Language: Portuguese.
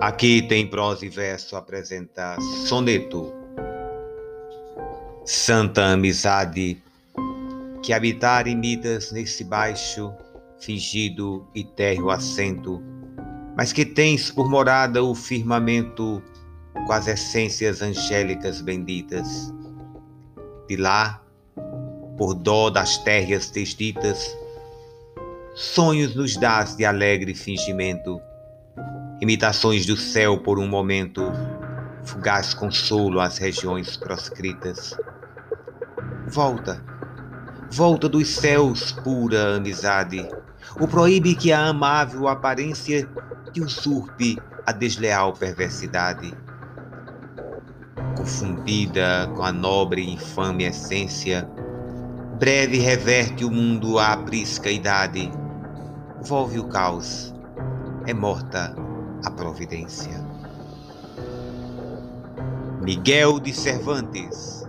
Aqui tem prosa e verso apresenta soneto. Santa amizade que habitar imitas nesse baixo, fingido e térreo assento, mas que tens por morada o firmamento com as essências angélicas benditas. De lá, por dó das terras desditas, sonhos nos dás de alegre fingimento imitações do céu por um momento, fugaz consolo às regiões proscritas. Volta, volta dos céus, pura amizade, o proíbe que a amável aparência te usurpe a desleal perversidade. Confundida com a nobre e infame essência, breve reverte o mundo à prisca idade, volve o caos, é morta a providência. Miguel de Cervantes